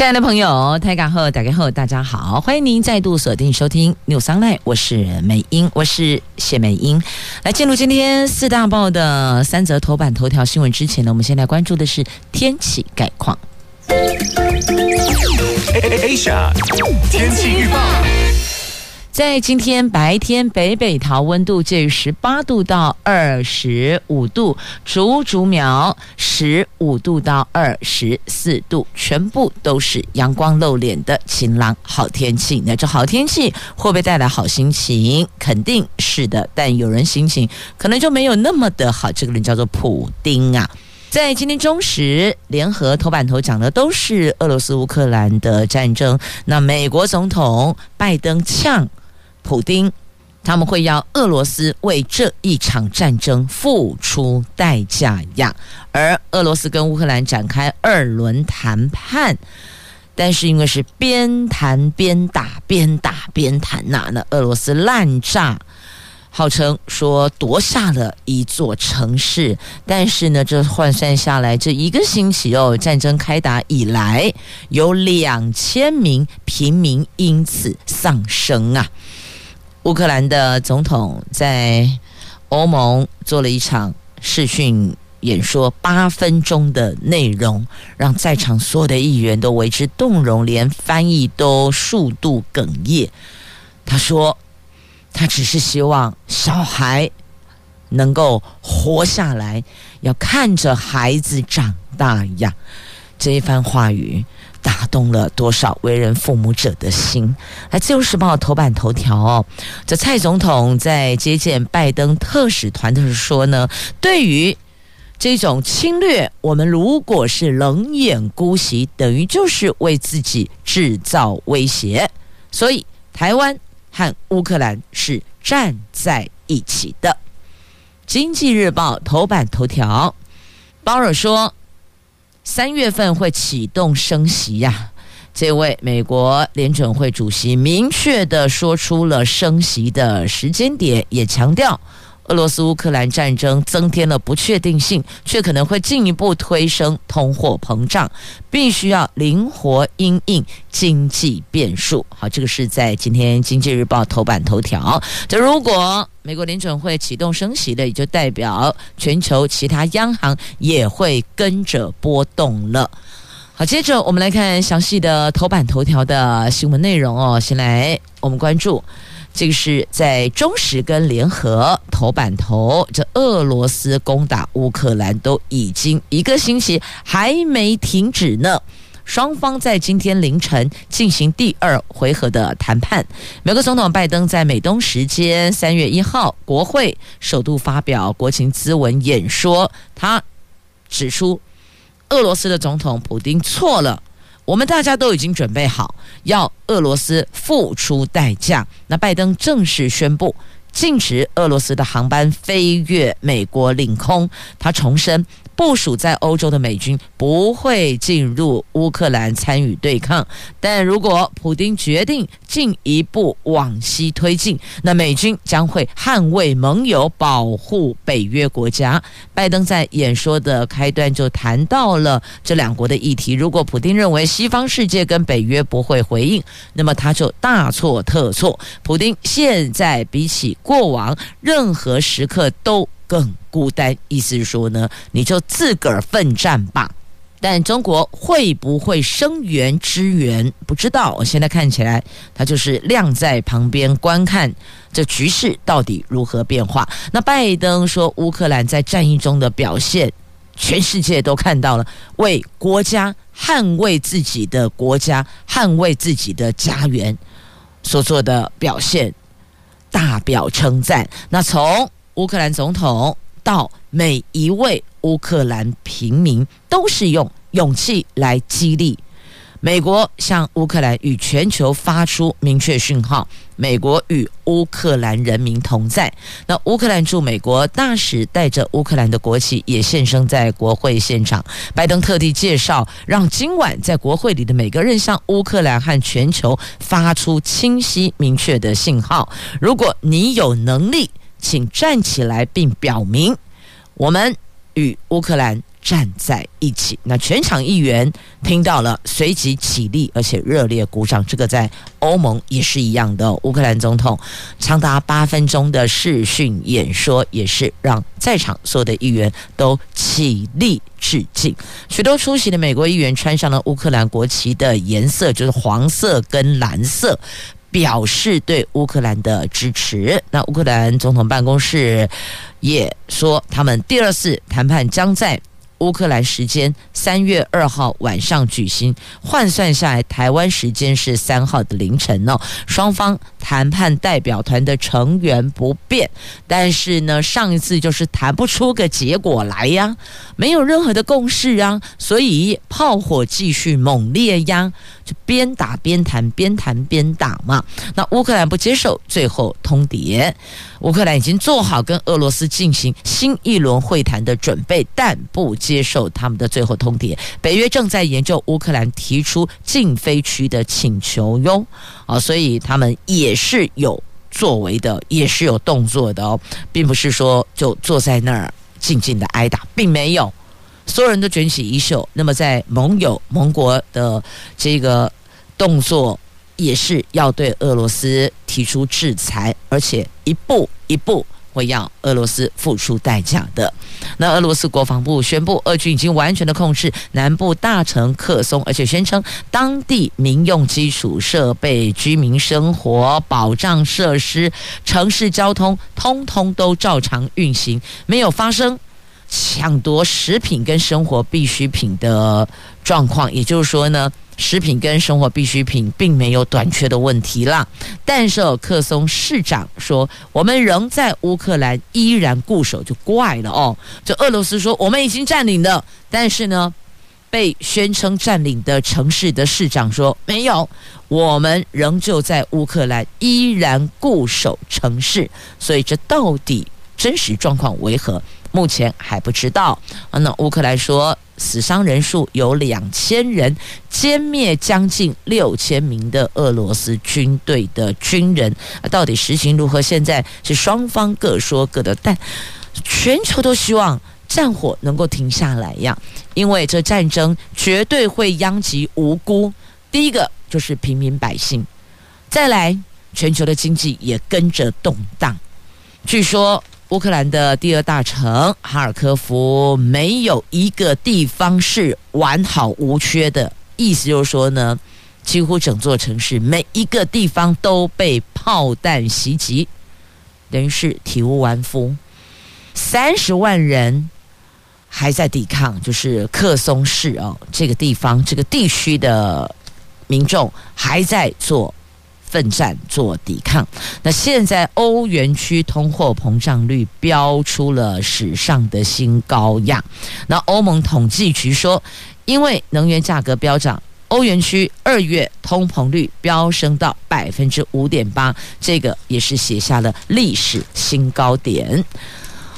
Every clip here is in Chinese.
亲爱的朋友，台港后打开后，大家好，欢迎您再度锁定收听 News Online，我是美英，我是谢美英。来进入今天四大报的三则头版头条新闻之前呢，我们先来关注的是天气概况。Asia 天气预报。在今天白天，北北桃温度介于十八度到二十五度，竹竹苗十五度到二十四度，全部都是阳光露脸的晴朗好天气。那这好天气会不会带来好心情？肯定是的，但有人心情可能就没有那么的好。这个人叫做普丁啊，在今天中时联合头版头讲的都是俄罗斯乌克兰的战争。那美国总统拜登呛。普丁，他们会要俄罗斯为这一场战争付出代价呀。而俄罗斯跟乌克兰展开二轮谈判，但是因为是边谈边打，边打边谈呐，那俄罗斯滥炸，号称说夺下了一座城市，但是呢，这换算下来，这一个星期哦，战争开打以来，有两千名平民因此丧生啊。乌克兰的总统在欧盟做了一场视讯演说，八分钟的内容让在场所有的议员都为之动容，连翻译都数度哽咽。他说：“他只是希望小孩能够活下来，要看着孩子长大呀。”这一番话语。打动了多少为人父母者的心？来，《自由时报》头版头条哦，这蔡总统在接见拜登特使团的时候说呢，对于这种侵略，我们如果是冷眼姑息，等于就是为自己制造威胁。所以，台湾和乌克兰是站在一起的。《经济日报》头版头条，鲍尔说。三月份会启动升息呀、这位美国联准会主席明确地说出了升息的时间点，也强调。俄罗斯乌克兰战争增添了不确定性，却可能会进一步推升通货膨胀，必须要灵活应应经济变数。好，这个是在今天《经济日报》头版头条。这如果美国联准会启动升息的，也就代表全球其他央行也会跟着波动了。好，接着我们来看详细的头版头条的新闻内容哦。先来我们关注。这个是在中时跟联合头版头，这俄罗斯攻打乌克兰都已经一个星期还没停止呢。双方在今天凌晨进行第二回合的谈判。美国总统拜登在美东时间三月一号国会首度发表国情咨文演说，他指出俄罗斯的总统普丁错了。我们大家都已经准备好，要俄罗斯付出代价。那拜登正式宣布禁止俄罗斯的航班飞越美国领空。他重申。部署在欧洲的美军不会进入乌克兰参与对抗，但如果普丁决定进一步往西推进，那美军将会捍卫盟友，保护北约国家。拜登在演说的开端就谈到了这两国的议题。如果普丁认为西方世界跟北约不会回应，那么他就大错特错。普丁现在比起过往任何时刻都更孤单，意思是说呢，你就自个儿奋战吧。但中国会不会声援支援？不知道。我现在看起来，他就是晾在旁边观看这局势到底如何变化。那拜登说，乌克兰在战役中的表现，全世界都看到了，为国家捍卫自己的国家、捍卫自己的家园所做的表现，大表称赞。那从乌克兰总统到每一位乌克兰平民，都是用勇气来激励，美国向乌克兰与全球发出明确讯号：美国与乌克兰人民同在。那乌克兰驻美国大使带着乌克兰的国旗也现身在国会现场。拜登特地介绍，让今晚在国会里的每个人向乌克兰和全球发出清晰明确的信号：如果你有能力，请站起来并表明，我们与乌克兰。站在一起，那全场议员听到了，随即起立，而且热烈鼓掌。这个在欧盟也是一样的。乌克兰总统长达八分钟的视讯演说，也是让在场所有的议员都起立致敬。许多出席的美国议员穿上了乌克兰国旗的颜色，就是黄色跟蓝色，表示对乌克兰的支持。那乌克兰总统办公室也说，他们第二次谈判将在。乌克兰时间三月二号晚上举行，换算下来，台湾时间是三号的凌晨哦。双方谈判代表团的成员不变，但是呢，上一次就是谈不出个结果来呀，没有任何的共识啊，所以炮火继续猛烈呀，边打边谈，边谈边打嘛。那乌克兰不接受最后通牒。乌克兰已经做好跟俄罗斯进行新一轮会谈的准备，但不接受他们的最后通牒。北约正在研究乌克兰提出禁飞区的请求哟，啊，所以他们也是有作为的，也是有动作的哦，并不是说就坐在那儿静静的挨打，并没有，所有人都卷起衣袖。那么在盟友盟国的这个动作。也是要对俄罗斯提出制裁，而且一步一步会要俄罗斯付出代价的。那俄罗斯国防部宣布，俄军已经完全的控制南部大城克松，而且宣称当地民用基础设备、居民生活保障设施、城市交通，通通都照常运行，没有发生抢夺食品跟生活必需品的状况。也就是说呢。食品跟生活必需品并没有短缺的问题啦，但是克松市长说，我们仍在乌克兰依然固守，就怪了哦。就俄罗斯说我们已经占领了，但是呢，被宣称占领的城市的市长说没有，我们仍旧在乌克兰依然固守城市，所以这到底真实状况为何？目前还不知道。那乌克兰说。死伤人数有两千人，歼灭将近六千名的俄罗斯军队的军人。到底实情如何？现在是双方各说各的，但全球都希望战火能够停下来呀，因为这战争绝对会殃及无辜。第一个就是平民百姓，再来全球的经济也跟着动荡。据说。乌克兰的第二大城哈尔科夫，没有一个地方是完好无缺的。意思就是说呢，几乎整座城市每一个地方都被炮弹袭击，等于是体无完肤。三十万人还在抵抗，就是克松市哦，这个地方这个地区的民众还在做。奋战做抵抗。那现在欧元区通货膨胀率飙出了史上的新高样。那欧盟统计局说，因为能源价格飙涨，欧元区二月通膨率飙升到百分之五点八，这个也是写下了历史新高点。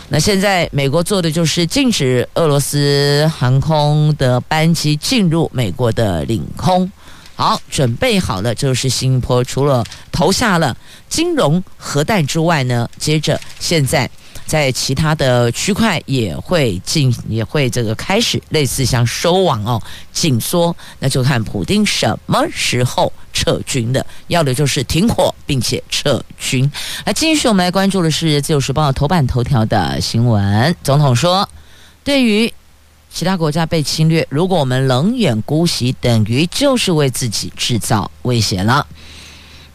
那现在美国做的就是禁止俄罗斯航空的班机进入美国的领空。好，准备好了，就是新加坡除了投下了金融核弹之外呢，接着现在在其他的区块也会进，也会这个开始类似像收网哦，紧缩，那就看普丁什么时候撤军的，要的就是停火并且撤军。来，继续我们来关注的是《自由时报》头版头条的新闻，总统说，对于。其他国家被侵略，如果我们冷眼姑息，等于就是为自己制造威胁了。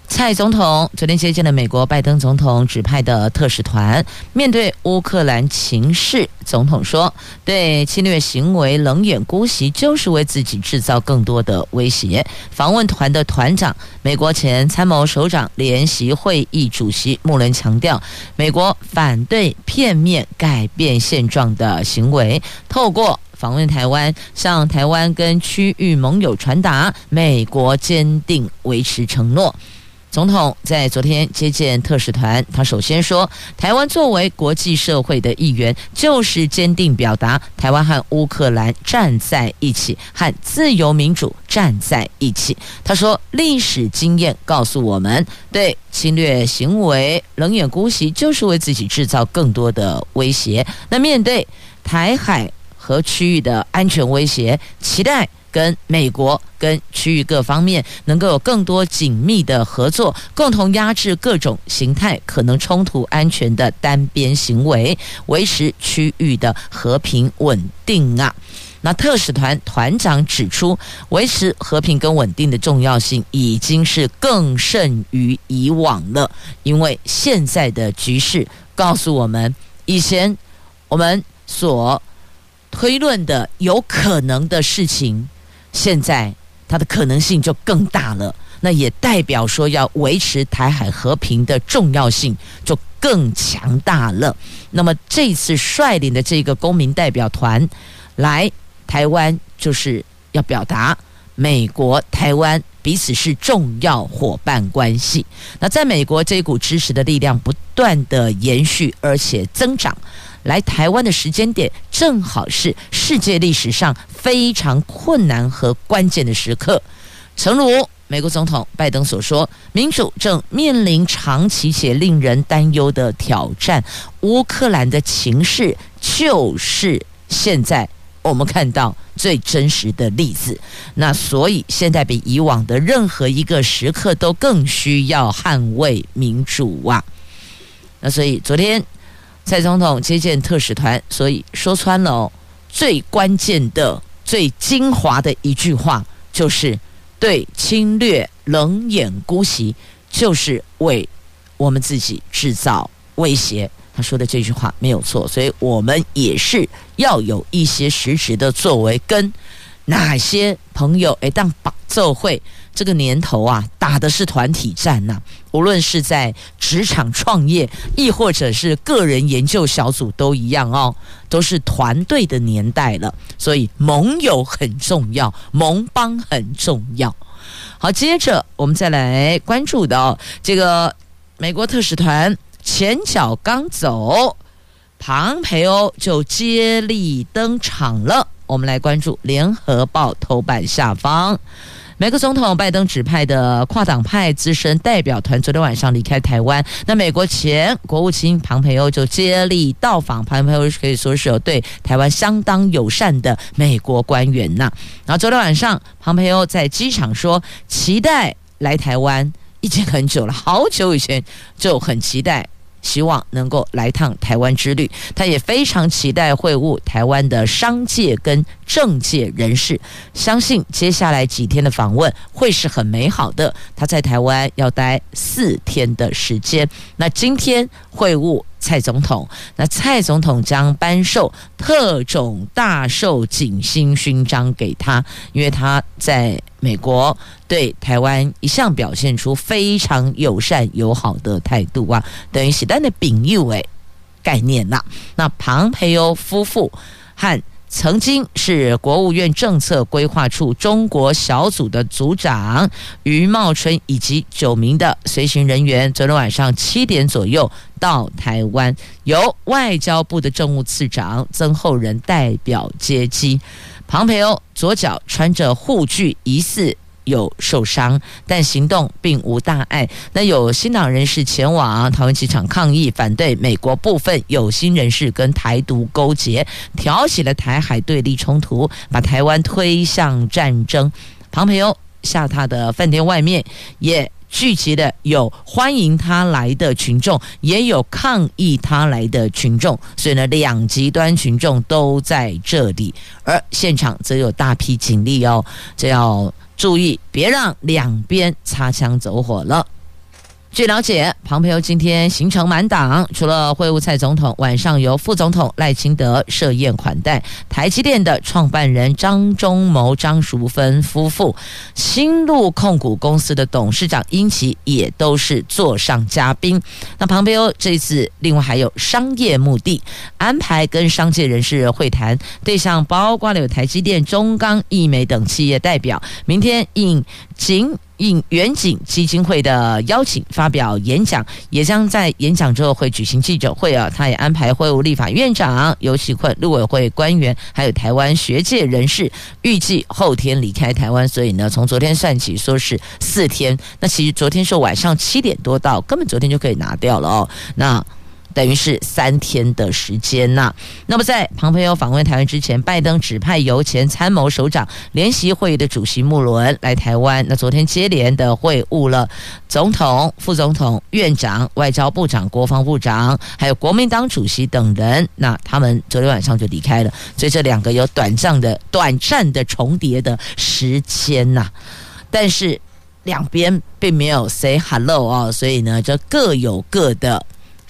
蔡总统昨天接见了美国拜登总统指派的特使团，面对乌克兰情势，总统说：“对侵略行为冷眼姑息，就是为自己制造更多的威胁。”访问团的团长，美国前参谋首长联席会议主席穆伦强调，美国反对片面改变现状的行为，透过。访问台湾，向台湾跟区域盟友传达美国坚定维持承诺。总统在昨天接见特使团，他首先说，台湾作为国际社会的一员，就是坚定表达台湾和乌克兰站在一起，和自由民主站在一起。他说，历史经验告诉我们，对侵略行为冷眼姑息，就是为自己制造更多的威胁。那面对台海 和区域的安全威胁，期待。跟美国、跟区域各方面能够有更多紧密的合作，共同压制各种形态可能冲突安全的单边行为，维持区域的和平稳定啊。那特使团团长指出，维持和平跟稳定的重要性已经是更甚于以往了，因为现在的局势告诉我们，以前我们所推论的有可能的事情。现在它的可能性就更大了，那也代表说要维持台海和平的重要性就更强大了。那么这次率领的这个公民代表团来台湾，就是要表达美国台湾彼此是重要伙伴关系。那在美国这股支持的力量不断的延续，而且增长。来台湾的时间点，正好是世界历史上非常困难和关键的时刻。诚如美国总统拜登所说，民主正面临长期且令人担忧的挑战。乌克兰的情势就是现在我们看到最真实的例子。那所以现在比以往的任何一个时刻都更需要捍卫民主啊！那所以昨天。蔡总统接见特使团，所以说穿了哦，最关键的、最精华的一句话，就是对侵略冷眼姑息，就是为我们自己制造威胁。他说的这句话没有错，所以我们也是要有一些实质的作为，跟哪些朋友诶当绑奏会。这个年头啊，打的是团体战呐、无论是在职场创业，亦或者是个人研究小组，都一样哦，都是团队的年代了。所以盟友很重要，盟邦很重要。好，接着我们再来关注到这个美国特使团前脚刚走，庞培欧就接力登场了。我们来关注联合报头版下方。美国总统拜登指派的跨党派资深代表团昨天晚上离开台湾，那美国前国务卿庞培欧就接力到访。庞培欧可以说是有对台湾相当友善的美国官员呐。然后昨天晚上，庞培欧在机场说，期待来台湾已经很久了，好久以前就很期待。希望能够来趟台湾之旅，他也非常期待会晤台湾的商界跟政界人士，相信接下来几天的访问会是很美好的。他在台湾要待四天的时间，那今天会晤。蔡总统，那蔡总统将颁授特种大寿锦星勋章给他，因为他在美国对台湾一向表现出非常友善友好的态度啊，等于是咱的朋友诶概念呐、那庞培欧夫妇和。曾经是国务院政策规划处中国小组的组长余茂春以及九名的随行人员，昨天晚上七点左右到台湾，由外交部的政务次长曾厚仁代表接机。庞培欧左脚穿着护具，疑似。有受伤，但行动并无大碍。那有新党人士前往桃园机场抗议，反对美国部分有心人士跟台独勾结，挑起了台海对立冲突，把台湾推向战争。庞培欧下榻的饭店外面也聚集了有欢迎他来的群众，也有抗议他来的群众，所以呢，两极端群众都在这里，而现场则有大批警力哦，这要。注意，别让两边擦枪走火了。据了解，庞培欧今天行程满档，除了会晤蔡总统，晚上由副总统赖清德设宴款待。台积电的创办人张忠谋、张淑芬夫妇，新路控股公司的董事长殷琦也都是座上嘉宾。那庞培欧这次另外还有商业目的，安排跟商界人士会谈，对象包括了有台积电、中钢、义美等企业代表。明天应景。应远景基金会的邀请发表演讲，也将在演讲之后会举行记者会啊。他也安排会晤立法院长游锡堃、陆委会官员，还有台湾学界人士，预计后天离开台湾。所以呢，从昨天算起，说是四天。那其实昨天是晚上七点多到，根本昨天就可以拿掉了哦。那。等于是三天的时间呐。那么在庞培欧访问台湾之前，拜登指派由前参谋首长联席会议的主席穆伦来台湾。那昨天接连的会晤了总统、副总统、院长、外交部长、国防部长，还有国民党主席等人。那他们昨天晚上就离开了，所以这两个有短暂的、短暂的重叠的时间呐。但是两边并没有 say hello 啊，所以呢，就各有各的。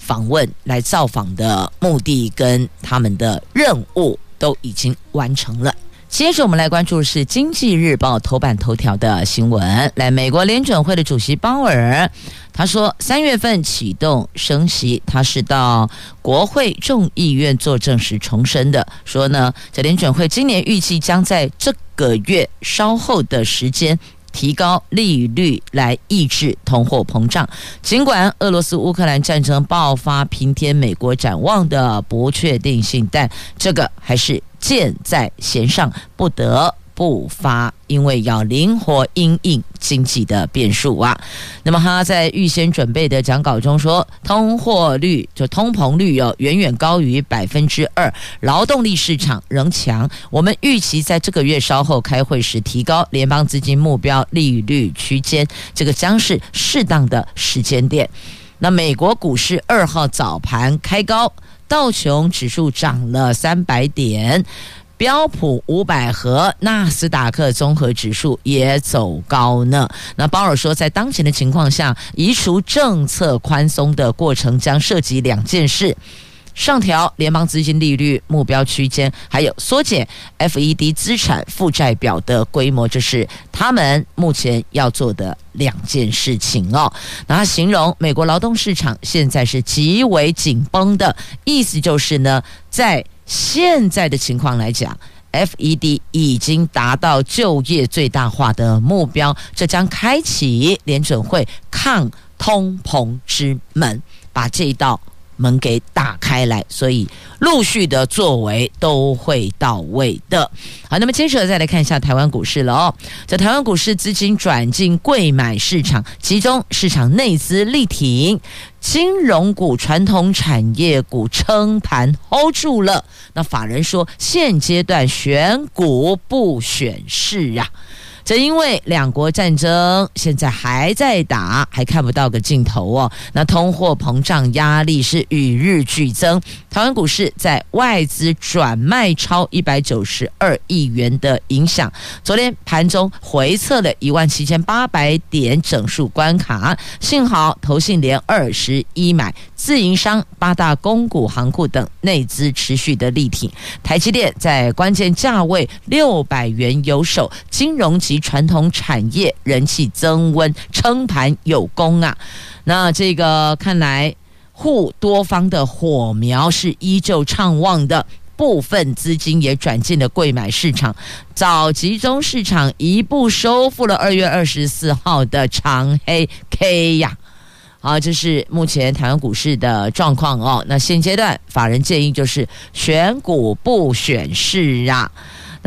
访问来造访的目的跟他们的任务都已经完成了。接着我们来关注是《经济日报》头版头条的新闻。来，美国联准会的主席鲍尔他说，三月份启动升息，他是到国会众议院作证时重申的，说呢，这联准会今年预计将在这个月稍后的时间。提高利率来抑制通货膨胀。尽管俄罗斯乌克兰战争爆发平添美国展望的不确定性，但这个还是箭在弦上，不得不发，因为要灵活应应经济的变数啊。那么他在预先准备的讲稿中说，通货率就通膨率有远远高于百分之二，劳动力市场仍强。我们预期在这个月稍后开会时提高联邦资金目标利率区间，这个将是适当的时间点。那美国股市二号早盘开高，道琼指数涨了三百点。标普五百和纳斯达克综合指数也走高呢。那鲍尔说，在当前的情况下，移除政策宽松的过程将涉及两件事：上调联邦资金利率目标区间，还有缩减 FED 资产负债表的规模。这是他们目前要做的两件事情哦。那他形容美国劳动市场现在是极为紧绷的，意思就是呢，在现在的情况来讲，FED 已经达到就业最大化的目标，这将开启联准会抗通膨之门，把这一道门给打开来，所以陆续的作为都会到位的。好，那么接着再来看一下台湾股市了哦，在台湾股市资金转进柜买市场，集中市场内资力挺，金融股、传统产业股撑盘 hold 住了。那法人说，现阶段选股不选市啊。正因为两国战争现在还在打，还看不到个尽头哦。那通货膨胀压力是与日俱增。台湾股市在外资转卖超一百九十二亿元的影响，昨天盘中回测了一万七千八百点整数关卡。幸好投信连二十一买，自营商八大公股行库等内资持续的力挺。台积电在关键价位六百元有守，金融传统产业人气增温，撑盘有功啊！那这个看来沪多方的火苗是依旧畅旺的，部分资金也转进了贵买市场。早集中市场一步收复了二月二十四号的长黑 K 呀！好，这是目前台湾股市的状况哦。那现阶段法人建议就是选股不选市啊。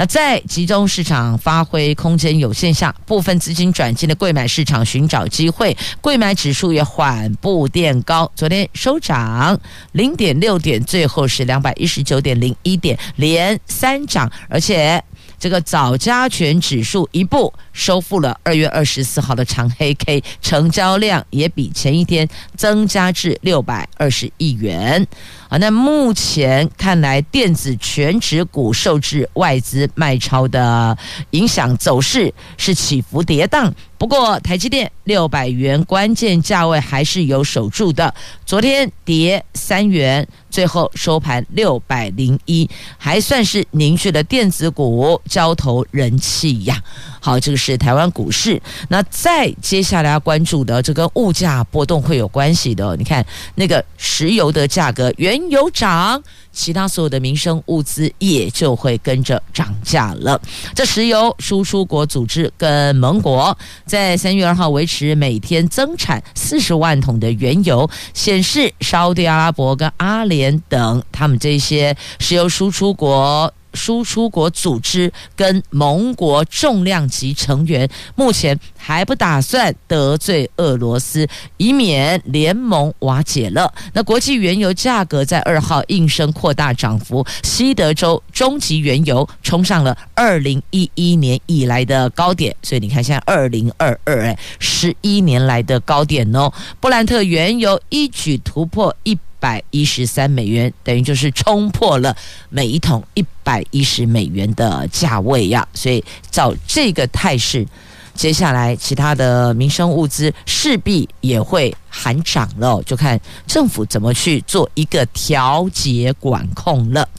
那在集中市场发挥空间有限下，部分资金转进了贵买市场寻找机会，贵买指数也缓步垫高，昨天收涨零点六点，最后是两百一十九点零一点，连三涨，而且这个早加权指数一步收复了二月二十四号的长黑 K，成交量也比前一天增加至六百二十亿元。啊，那目前看来，电子全值股受制外资卖超的影响，走势是起伏跌宕。不过，台积电六百元关键价位还是有守住的。昨天跌三元，最后收盘六百零一，还算是凝聚了电子股交投人气呀。好，这个是台湾股市。那再接下来要关注的，这跟物价波动会有关系的。你看那个石油的价格，原油涨。其他所有的民生物资也就会跟着涨价了。这石油输出国组织跟盟国在三月二号维持每天增产四十万桶的原油，显示沙特阿拉伯跟阿联等他们这些石油输出国。输出国组织跟盟国重量级成员目前还不打算得罪俄罗斯，以免联盟瓦解了。那国际原油价格在二号应声扩大涨幅，西德州中级原油冲上了二零一一年以来的高点，所以你看现在二零二二哎，十一年来的高点哦。布兰特原油一举突破一。百一十三美元，等于就是冲破了每一桶一百一十美元的价位呀。所以照这个态势，接下来其他的民生物资势必也会喊涨了，就看政府怎么去做一个调节管控了。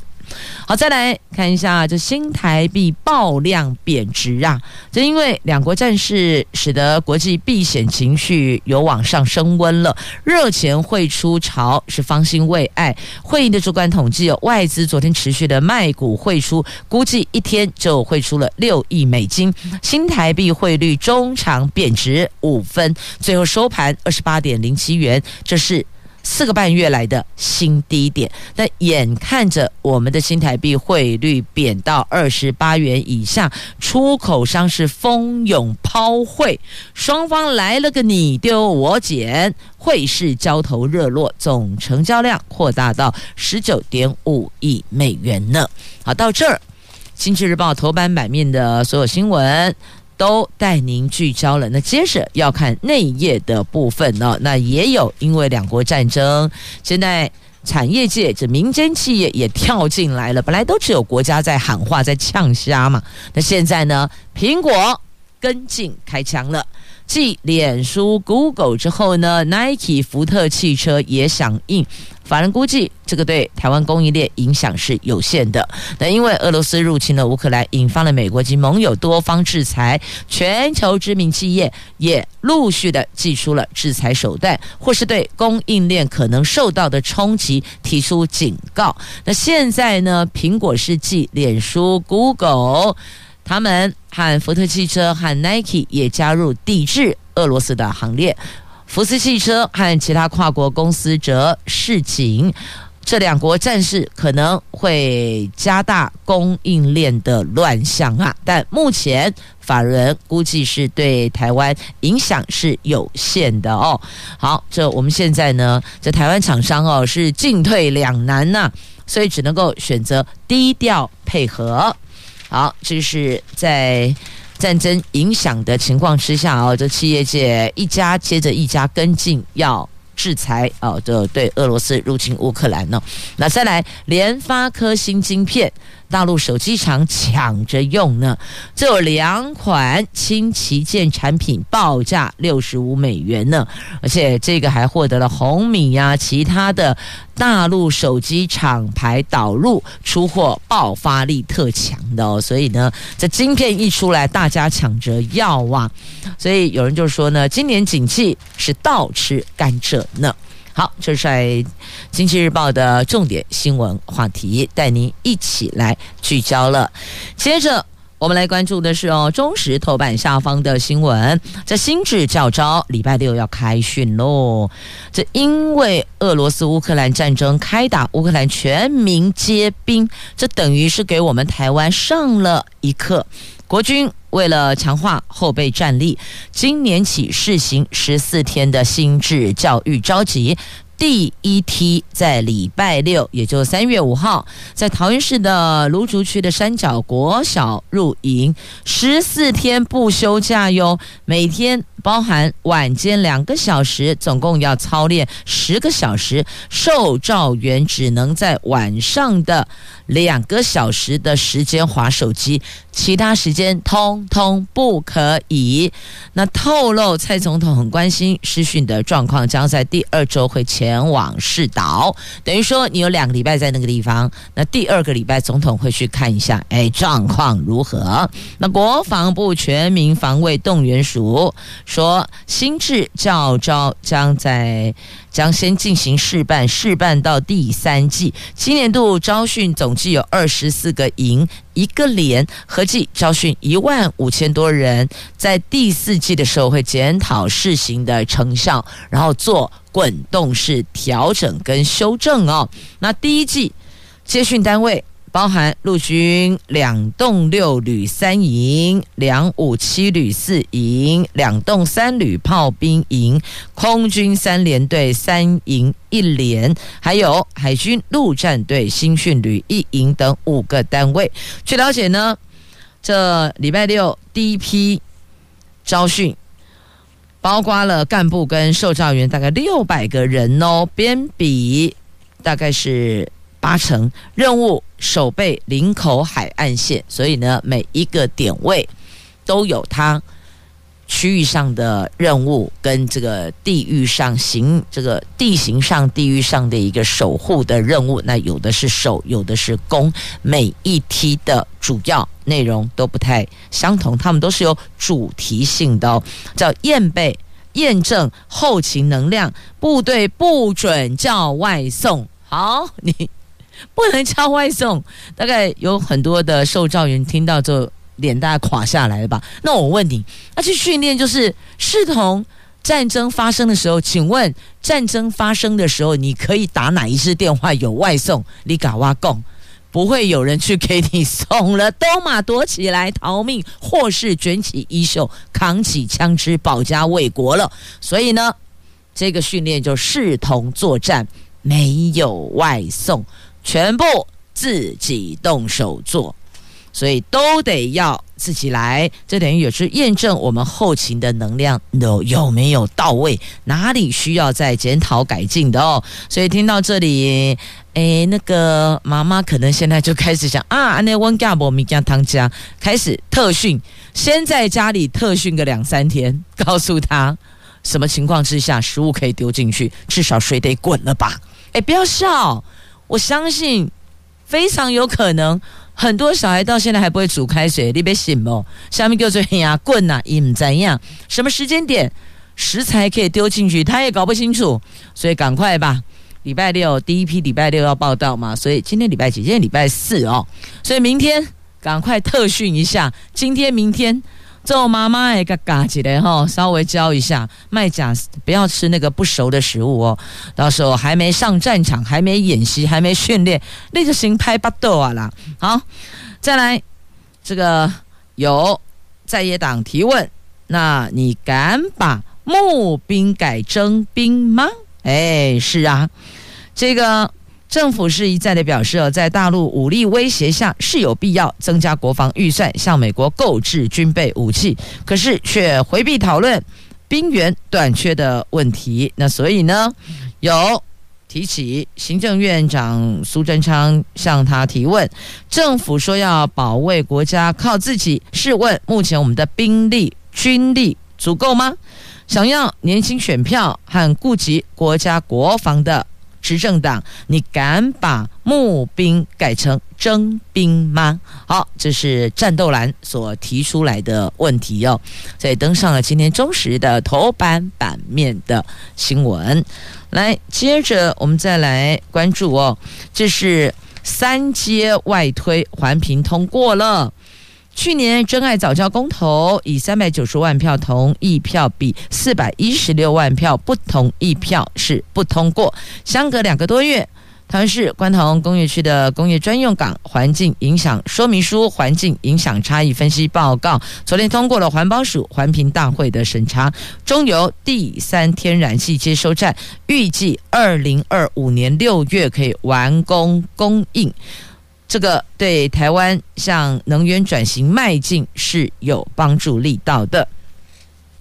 好，再来看一下这新台币爆量贬值啊！这因为两国战事，使得国际避险情绪有往上升温了，热钱汇出潮是方兴未艾。会银的主管统计，外资昨天持续的卖股汇出，估计一天就汇出了六亿美金。新台币汇率中场贬值五分，最后收盘二十八点零七元，这是。四个半月来的新低点，但眼看着我们的新台币汇率贬到二十八元以下，出口商是蜂拥抛汇，双方来了个你丢我捡，汇市交投热络，总成交量扩大到十九点五亿美元呢。好，到这儿，《经济日报》头版版面的所有新闻。都带您聚焦了。那接着要看内页的部分呢？那也有因为两国战争，现在产业界这民间企业也跳进来了。本来都只有国家在喊话，在呛虾嘛。那现在呢？苹果跟进开枪了。继脸书、Google 之后呢，Nike、福特汽车也响应。法人估计，这个对台湾供应链影响是有限的。那因为俄罗斯入侵了乌克兰，引发了美国及盟友多方制裁，全球知名企业也陆续的祭出了制裁手段，或是对供应链可能受到的冲击提出警告。那现在呢，苹果是继脸书、Google，他们和福特汽车和 Nike 也加入抵制俄罗斯的行列。福斯汽车和其他跨国公司则示警，这两国战事可能会加大供应链的乱象啊！但目前法人估计是对台湾影响是有限的哦。好，这我们现在呢，这台湾厂商哦是进退两难呐、所以只能够选择低调配合。好，这是在。战争影响的情况之下哦，这企业界一家接着一家跟进要制裁啊，这对俄罗斯入侵乌克兰呢。那再来，联发科新晶片。大陆手机厂抢着用呢，这有两款轻旗舰产品报价六十五美元呢，而且这个还获得了红米呀、其他的大陆手机厂牌导入，出货爆发力特强的哦，所以呢，这晶片一出来，大家抢着要啊，所以有人就说呢，今年景气是倒吃甘蔗呢。好，这是在《经济日报》的重点新闻话题，带您一起来聚焦了。接着，我们来关注的是哦，中时头版下方的新闻，在新制教招，礼拜六要开训喽。这因为俄罗斯乌克兰战争开打，乌克兰全民皆兵，这等于是给我们台湾上了一课。国军为了强化后备战力，今年起试行十四天的心智教育召集，第一梯在礼拜六，也就三月五号，在桃园市的芦竹区的山脚国小入营，十四天不休假哟，每天包含晚间两个小时，总共要操练十个小时。受召员只能在晚上的两个小时的时间划手机，其他时间通通不可以。那透露蔡总统很关心师训的状况，将在第二周会前。往试岛，等于说你有两个礼拜在那个地方，那第二个礼拜总统会去看一下，哎，状况如何？那国防部全民防卫动员署说，新制教招将在将先进行试办，试办到第三季，今年度招训总计有二十四个营，一个连，合计招训一万五千多人，在第四季的时候会检讨试行的成效，然后做。滚动式调整跟修正哦。那第一季接训单位包含陆军两栋六旅三营、两五七旅四营、两栋三旅炮兵营、空军三联队三营一连，还有海军陆战队新训旅一营等五个单位。据了解呢，这礼拜六第一批招训。包括了干部跟受教员，大概六百个人哦，编比大概是八成。任务守备林口海岸线，所以呢，每一个点位都有它区域上的任务跟这个地域上行这个地形上地域上的一个守护的任务。那有的是守，有的是攻，每一梯的主要。内容都不太相同，他们都是有主题性的哦，叫验备验证后勤能量，部队不准叫外送。好，你 不能叫外送，大概有很多的受召员听到就脸大垮下来了吧？那我问你，那去训练就是视同战争发生的时候，请问战争发生的时候，你可以打哪一支电话有外送？你敢挖共？不会有人去给你送了，都马躲起来逃命，或是卷起衣袖扛起枪支保家卫国了。所以呢，这个训练就视同作战，没有外送，全部自己动手做。所以都得要自己来，这等于也是验证我们后勤的能量有有没有到位，哪里需要再检讨改进的哦。所以听到这里，哎，那个妈妈可能现在就开始想啊，那温家伯米家汤家开始特训，先在家里特训个两三天，告诉他什么情况之下食物可以丢进去，至少水得滚了吧？哎，不要笑，我相信非常有可能。很多小孩到现在还不会煮开水，你别信哦。下面就是呀棍呐，也不怎样。什么时间点食材可以丢进去，他也搞不清楚，所以赶快吧。礼拜六第一批礼拜六要报到嘛，所以今天礼拜几？今天礼拜四哦，所以明天赶快特训一下。今天明天。做妈妈也个嘎起来哈，稍微教一下卖假，不要吃那个不熟的食物哦。到时候还没上战场，还没演习，还没训练，那就行拍巴豆啊啦。好，再来这个有在野党提问，那你敢把募兵改征兵吗？哎，是啊，这个。政府是一再的表示，在大陆武力威胁下，是有必要增加国防预算，向美国购置军备武器，可是却回避讨论兵源短缺的问题。那所以呢，有提起行政院长苏贞昌向他提问，政府说要保卫国家靠自己，试问目前我们的兵力军力足够吗？想要年轻选票和顾及国家国防的。执政党，你敢把募兵改成征兵吗？好，这是战斗蓝所提出来的问题哦，所以登上了今天中时的头版版面的新闻。来，接着我们再来关注哦，这是三阶外推环评通过了。去年真爱早教公投以三百九十万票同意票比四百一十六万票不同意票是不通过，相隔两个多月。台湾市观塘工业区的工业专用港环境影响说明书、环境影响差异分析报告，昨天通过了环保署环评大会的审查。中油第三天然气接收站预计二零二五年六月可以完工供应，这个对台湾向能源转型迈进是有帮助力道的。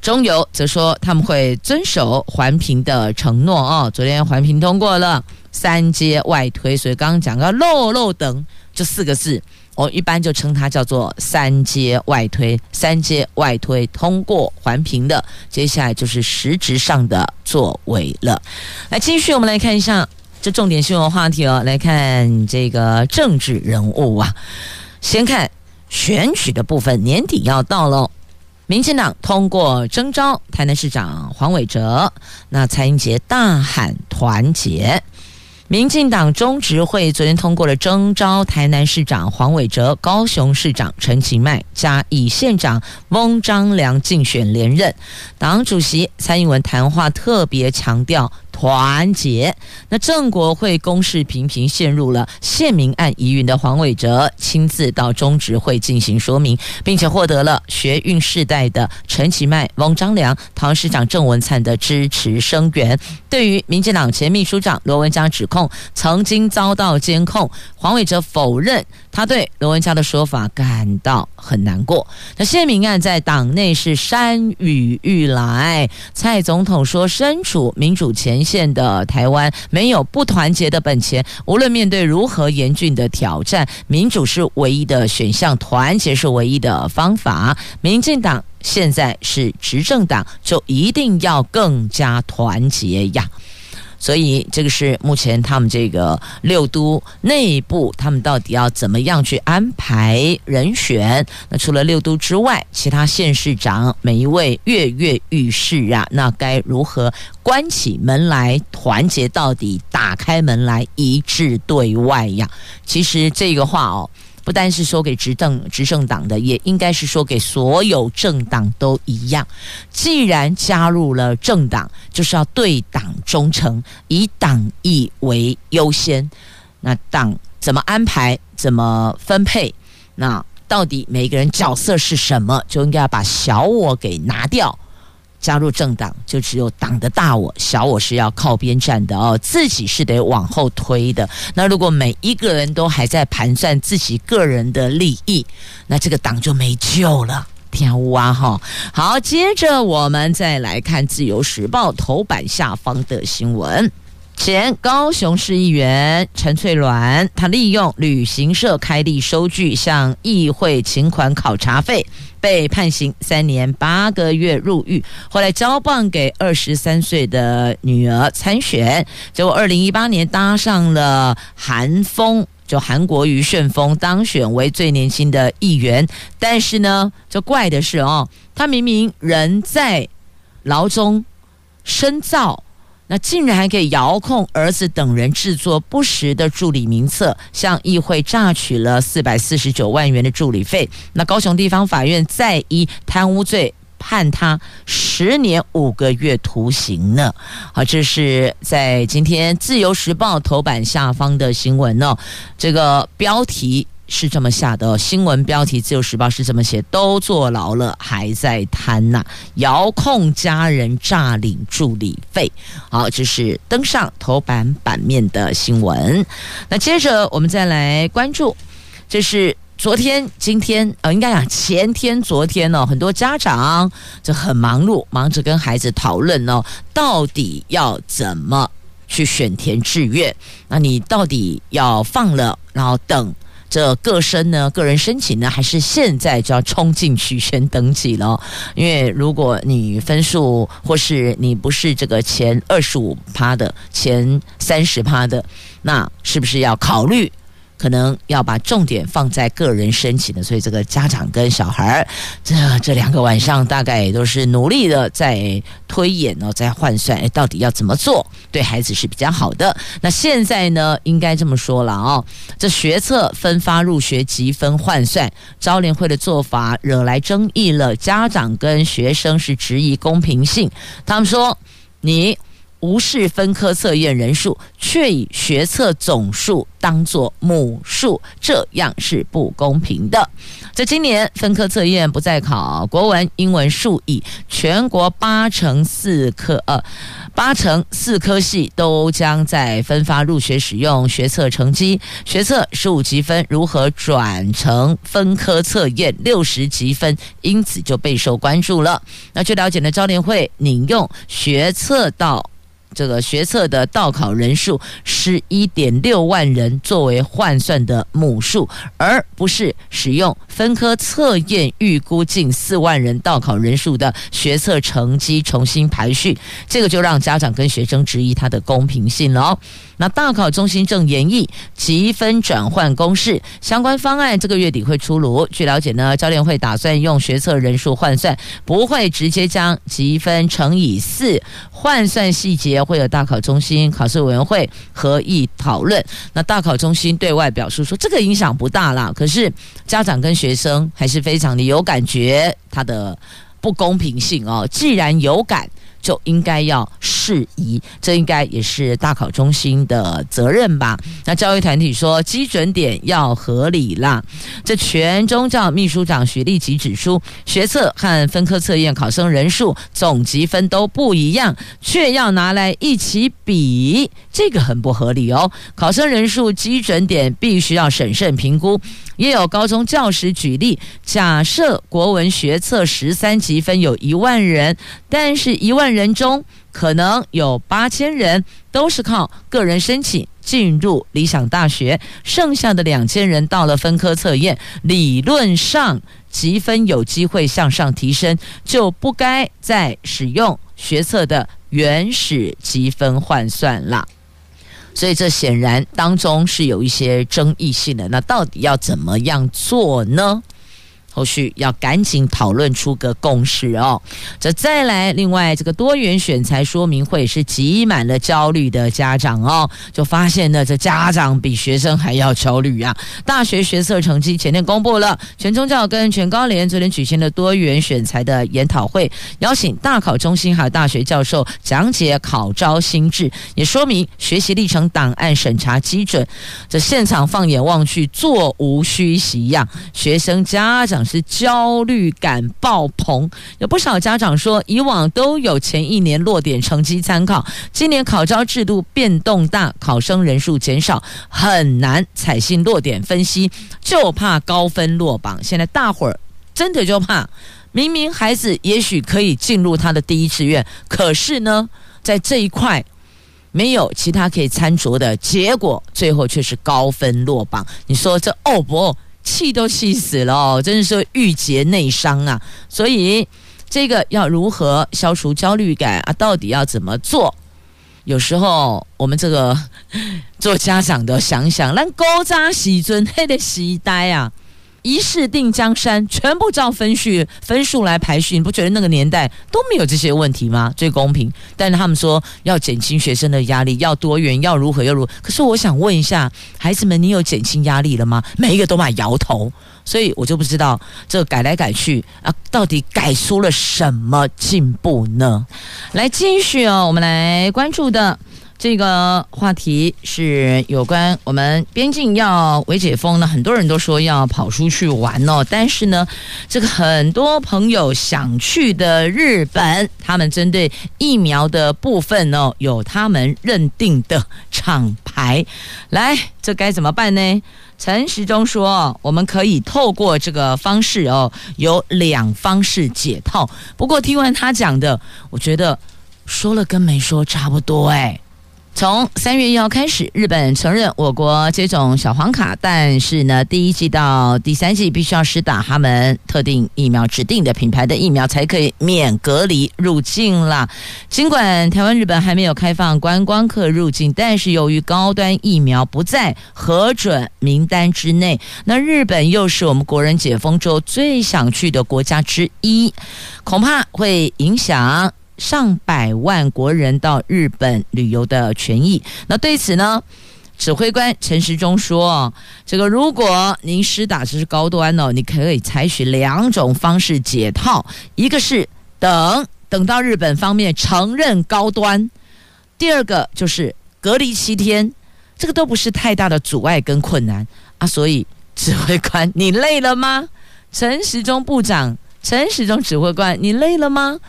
中油则说他们会遵守环评的承诺哦，昨天环评通过了三阶外推，所以刚刚讲到漏漏等这四个字，我一般就称它叫做三阶外推。三阶外推通过环评的，接下来就是实质上的作为了。来，继续我们来看一下这重点新闻话题哦，来看这个政治人物啊，先看选举的部分，年底要到了。民进党通过征召台南市长黄伟哲，那蔡英杰大喊团结。民进党中执会昨天通过了征召台南市长黄伟哲、高雄市长陈其迈、嘉义县长翁章良竞选连任。党主席蔡英文谈话特别强调。团结。那郑国会公事频频陷入了宪民案疑云的黄伟哲亲自到中执会进行说明，并且获得了学运世代的陈其迈、翁章梁、唐市长郑文灿的支持声援。对于民进党前秘书长罗文江指控曾经遭到监控，黄伟哲否认。他对罗文嘉的说法感到很难过。那宪民案在党内是山雨欲来，蔡总统说，身处民主前线的台湾没有不团结的本钱。无论面对如何严峻的挑战，民主是唯一的选项，团结是唯一的方法。民进党现在是执政党，就一定要更加团结呀。所以，这个是目前他们这个六都内部，他们到底要怎么样去安排人选？那除了六都之外，其他县市长每一位跃跃欲试啊，那该如何关起门来团结到底，打开门来一致对外呀？其实这个话哦。不单是说给执政执政党的，也应该是说给所有政党都一样。既然加入了政党，就是要对党忠诚，以党意为优先。那党怎么安排，怎么分配？那到底每个人角色是什么，就应该要把小我给拿掉。加入政党就只有党的大我，小我是要靠边站的哦，自己是得往后推的。那如果每一个人都还在盘算自己个人的利益，那这个党就没救了。天乌啊哈！好，接着我们再来看《自由时报》头版下方的新闻。前高雄市议员陈翠鸾，他利用旅行社开立收据向议会请款考察费，被判刑三年八个月入狱。后来交棒给二十三岁的女儿参选，结果二零一八年搭上了韩风，就韩国瑜旋风当选为最年轻的议员。但是呢，就怪的是哦，他明明人在牢中深造。那竟然还可以遥控儿子等人制作不实的助理名册，向议会榨取了四百四十九万元的助理费。那高雄地方法院再以贪污罪判他十年五个月徒刑呢。好，这是在今天《自由时报》头版下方的新闻哦。这个标题。是这么下的新闻标题，《自由时报》是这么写：都坐牢了，还在贪呐、遥控家人诈领助理费。好，这是登上头版版面的新闻。那接着我们再来关注，这是昨天、今天呃，应该讲前天、昨天、哦，很多家长就很忙碌，忙着跟孩子讨论哦，到底要怎么去选填志愿？那你到底要放了，然后等？这个生呢，个人申请呢，还是现在就要冲进去先登记了？因为如果你分数或是你不是这个前二十五趴的，前三十趴的，那是不是要考虑？可能要把重点放在个人申请的，所以这个家长跟小孩这这两个晚上大概也都是努力的在推演哦，在换算，哎，到底要怎么做对孩子是比较好的？那现在呢，应该这么说了哦，这学测分发入学积分换算，招联会的做法惹来争议了，家长跟学生是质疑公平性，他们说你。无视分科测验人数，却以学测总数当作母数，这样是不公平的。在今年分科测验不再考国文、英文、数以，全国八成四科呃八成四科系都将在分发入学使用学测成绩，学测十五级分如何转成分科测验六十级分，因此就备受关注了。那据了解呢，招联会拟用学测到。这个学测的到考人数十一点六万人作为换算的母数，而不是使用分科测验预估近四万人到考人数的学测成绩重新排序，这个就让家长跟学生质疑它的公平性了。那大考中心正研议积分转换公式，相关方案这个月底会出炉。据了解呢，教练会打算用学测人数换算，不会直接将积分乘以四，换算细节会有大考中心考试委员会合议讨论。那大考中心对外表示说，这个影响不大啦，可是家长跟学生还是非常的有感觉，它的不公平性哦。既然有感。就应该要适宜，这应该也是大考中心的责任吧？那教育团体说基准点要合理啦。这全中教秘书长许立吉指出，学测和分科测验考生人数总积分都不一样，却要拿来一起比，这个很不合理哦。考生人数基准点必须要审慎评估。也有高中教师举例，假设国文学测十三级分有一万人，但是一万人中可能有八千人都是靠个人申请进入理想大学，剩下的两千人到了分科测验，理论上积分有机会向上提升，就不该再使用学测的原始积分换算了。所以这显然当中是有一些争议性的，那到底要怎么样做呢？后续要赶紧讨论出个共识哦。这再来，另外这个多元选才说明会是挤满了焦虑的家长哦，就发现呢，这家长比学生还要焦虑啊。大学学测成绩前天公布了，全中教跟全高联昨天举行了多元选才的研讨会，邀请大考中心还有大学教授讲解考招新制，也说明学习历程档案审查基准。这现场放眼望去，座无虚席呀，学生家长。是焦虑感爆棚，有不少家长说，以往都有前一年落点成绩参考，今年考招制度变动大，考生人数减少，很难采信落点分析，就怕高分落榜。现在大伙儿真的就怕，明明孩子也许可以进入他的第一志愿，可是呢，在这一块没有其他可以参酌的结果，最后却是高分落榜。你说这哦不？气都气死了，真的是郁结内伤啊！所以这个要如何消除焦虑感啊？到底要怎么做？有时候我们这个 做家长的想想，那古早时阵那个时代啊。一试定江山，全部照分序分数来排序，你不觉得那个年代都没有这些问题吗？最公平。但是他们说要减轻学生的压力，要多元，要如何又如何。可是我想问一下，孩子们，你有减轻压力了吗？每一个都蛮摇头，所以我就不知道这改来改去啊，到底改出了什么进步呢？来继续哦，我们来关注的。这个话题是有关我们边境要微解封呢，很多人都说要跑出去玩哦。但是呢，这个很多朋友想去的日本，他们针对疫苗的部分哦，有他们认定的厂牌。来，这该怎么办呢？陈时中说，我们可以透过这个方式哦，有两方式解套。不过听完他讲的，我觉得说了跟没说差不多哎。从三月一号开始，日本承认我国接种小黄卡，但是呢，第一季到第三季必须要施打他们特定疫苗、指定的品牌的疫苗，才可以免隔离入境啦。尽管台湾、日本还没有开放观光客入境，但是由于高端疫苗不在核准名单之内，那日本又是我们国人解封之后最想去的国家之一，恐怕会影响。上百万国人到日本旅游的权益，那对此呢，指挥官陈时中说：“这个如果您施打的是高端哦，你可以采取两种方式解套，一个是等等到日本方面承认高端，第二个就是隔离七天，这个都不是太大的阻碍跟困难啊。所以指挥官，你累了吗？陈时中部长。陈时中指挥官，你累了吗？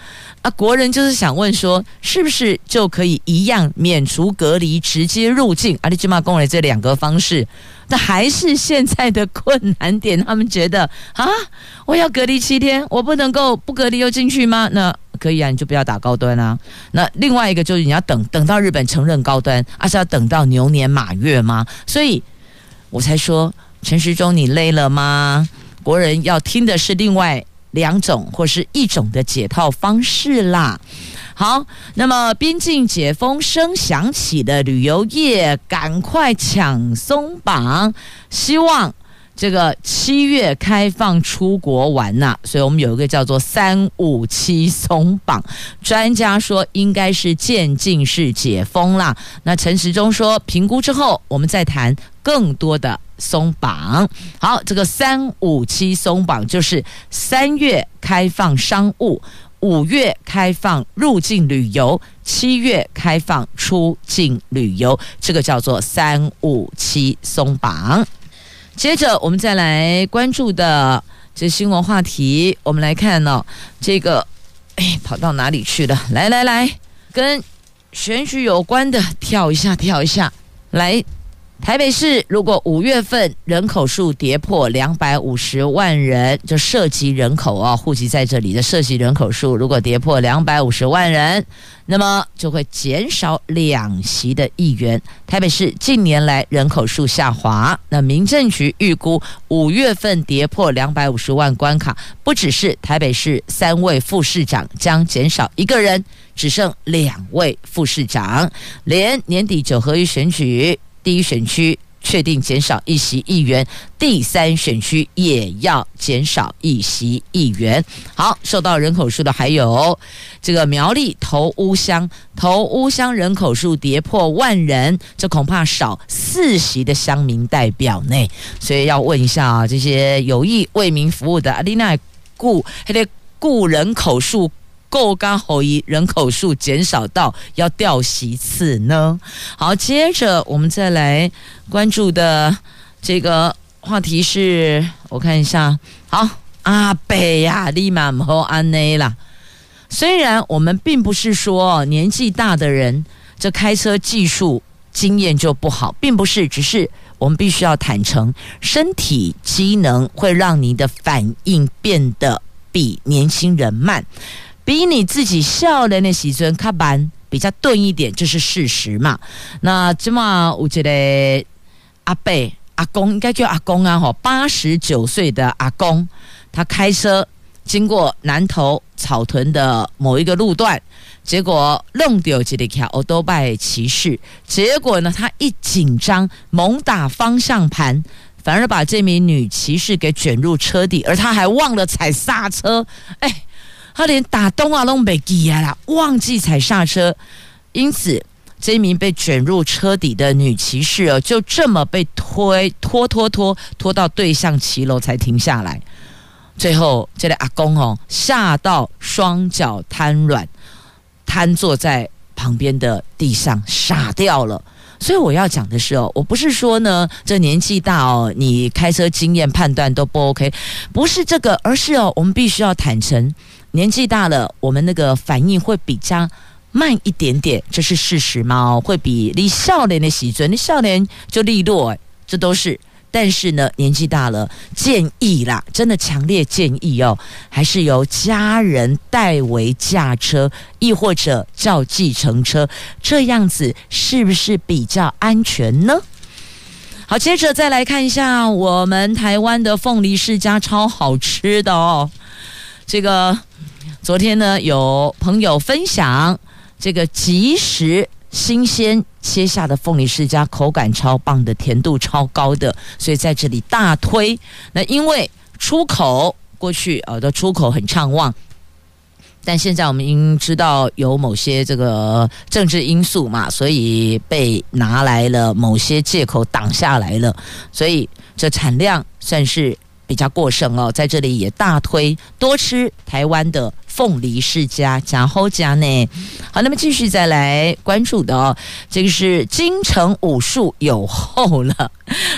啊，国人就是想问说，是不是就可以一样免除隔离，直接入境？啊，你起码公了这两个方式，那还是现在的困难点。他们觉得啊，我要隔离七天，我不能够不隔离又进去吗？那可以啊，你就不要打高端啊。那另外一个就是你要等等到日本承认高端，而、是要等到牛年马月吗？所以我才说，陈时中你累了吗？国人要听的是另外。两种或是一种的解套方式啦。好，那么边境解封声响起的旅游业，赶快抢松绑，希望这个七月开放出国玩呐、所以我们有一个叫做“三五七松绑”，专家说应该是渐进式解封啦。那陈时中说，评估之后我们再谈更多的。松绑，好，这个三五七松绑就是三月开放商务，五月开放入境旅游，七月开放出境旅游，这个叫做三五七松绑。接着我们再来关注的这新闻话题，我们来看呢、这个哎跑到哪里去了？来来来，跟选举有关的，跳一下跳一下，来。台北市如果五月份人口数跌破两百五十万人，就涉及人口啊，户籍在这里的涉及人口数如果跌破两百五十万人，那么就会减少两席的议员。台北市近年来人口数下滑，那民政局预估五月份跌破两百五十万关卡，不只是台北市三位副市长将减少一个人，只剩两位副市长，连年底九合一选举。第一选区确定减少一席议员，第三选区也要减少一席议员。好，受到人口数的还有这个苗栗头屋乡，头屋乡人口数跌破万人，这恐怕少四席的乡民代表呢。所以要问一下啊，这些有意为民服务的阿丽娜顾，还得顾人口数。够刚好以人口数减少到要掉席次呢？好，接着我们再来关注的这个话题是，我看一下，好，阿北呀，立马和安内啦。虽然我们并不是说年纪大的人这开车技术经验就不好，并不是，只是我们必须要坦诚，身体机能会让你的反应变得比年轻人慢。比你自己少年的时阵较慢，比较钝一点，这是事实嘛？那这么我觉得阿伯阿公应该叫阿公啊，吼，八十九岁的阿公，他开车经过南投草屯的某一个路段，结果弄丢一个骑欧多拜骑士，结果呢，他一紧张猛打方向盘，反而把这名女骑士给卷入车底，而他还忘了踩刹车，哎。他连打东啊都没记啊啦，忘记踩刹车，因此这一名被卷入车底的女骑士哦，就这么被推拖拖拖拖到对向骑楼才停下来。最后这个阿公哦吓到双脚瘫软，瘫坐在旁边的地上傻掉了。所以我要讲的是哦，我不是说呢这年纪大哦，你开车经验判断都不 OK，不是这个，而是哦我们必须要坦诚。年纪大了，我们那个反应会比较慢一点点，这是事实嘛？会比你少年的时阵，你少年就利落，这都是。但是呢，年纪大了，建议啦，真的强烈建议哦，还是由家人代为驾车，亦或者叫计程车，这样子是不是比较安全呢？好，接着再来看一下我们台湾的凤梨世家，超好吃的哦，这个。昨天呢，有朋友分享这个即时新鲜切下的凤梨世家，口感超棒的，甜度超高的，所以在这里大推。那因为出口过去呃的出口很畅旺，但现在我们应知道有某些这个政治因素嘛，所以被拿来了某些借口挡下来了，所以这产量算是比较过剩哦，在这里也大推多吃台湾的凤梨世家加后家呢。好，那么继续再来关注的哦，这个是金城武术有后了。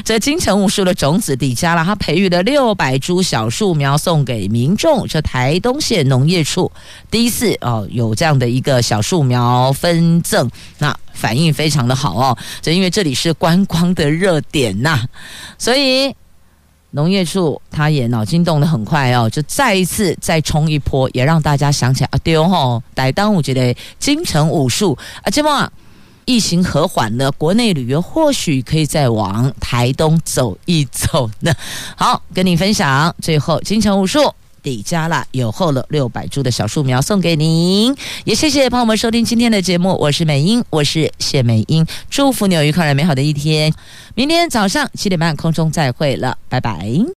这金城武术的种子底下了，他培育了六百株小树苗送给民众。这台东县农业处第一次哦有这样的一个小树苗分赠，那反应非常的好哦。这因为这里是观光的热点呐、所以。农业处他也脑筋动得很快哦，就再一次再冲一波，也让大家想起来啊，对哦，台东我觉得金城武术啊，这么疫情和缓了，国内旅游或许可以再往台东走一走呢。好，跟你分享，最后京城武术底加了有厚了六百株的小树苗送给您，也谢谢朋友们收听今天的节目，我是美英，我是谢美英，祝福你有愉快美好的一天。明天早上七点半空中再会了，拜拜。